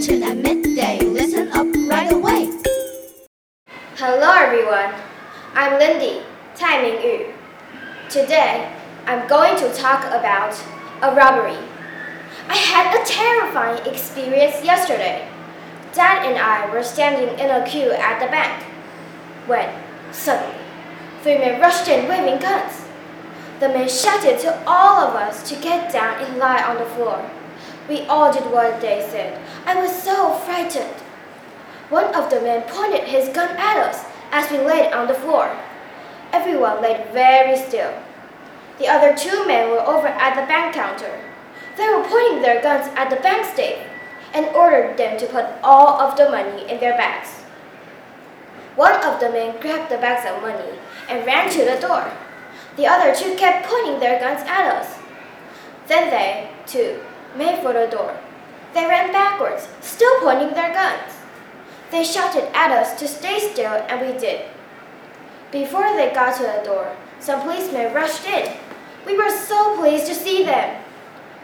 kitchen at midday. Listen up right away. Hello, everyone. I'm Lindy Tai Ming Yu. Today, I'm going to talk about a robbery. I had a terrifying experience yesterday. Dad and I were standing in a queue at the bank when suddenly three men rushed in waving guns. The men shouted to all of us to get down and lie on the floor. We all did what they said. I was so frightened. One of the men pointed his gun at us as we laid on the floor. Everyone laid very still. The other two men were over at the bank counter. They were pointing their guns at the bank safe and ordered them to put all of the money in their bags. One of the men grabbed the bags of money and ran to the door. The other two kept pointing their guns at us. Then they, too, made for the door. They ran backwards, still pointing their guns. They shouted at us to stay still, and we did. Before they got to the door, some policemen rushed in. We were so pleased to see them.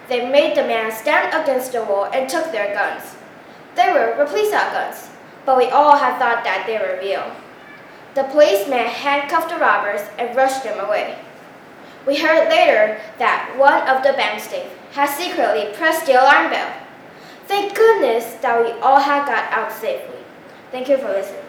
They made the man stand against the wall and took their guns. They were replica guns, but we all had thought that they were real. The policeman handcuffed the robbers and rushed them away. We heard later that one of the bank staff had secretly pressed the alarm bell. Thank goodness that we all had got out safely. Thank you for listening.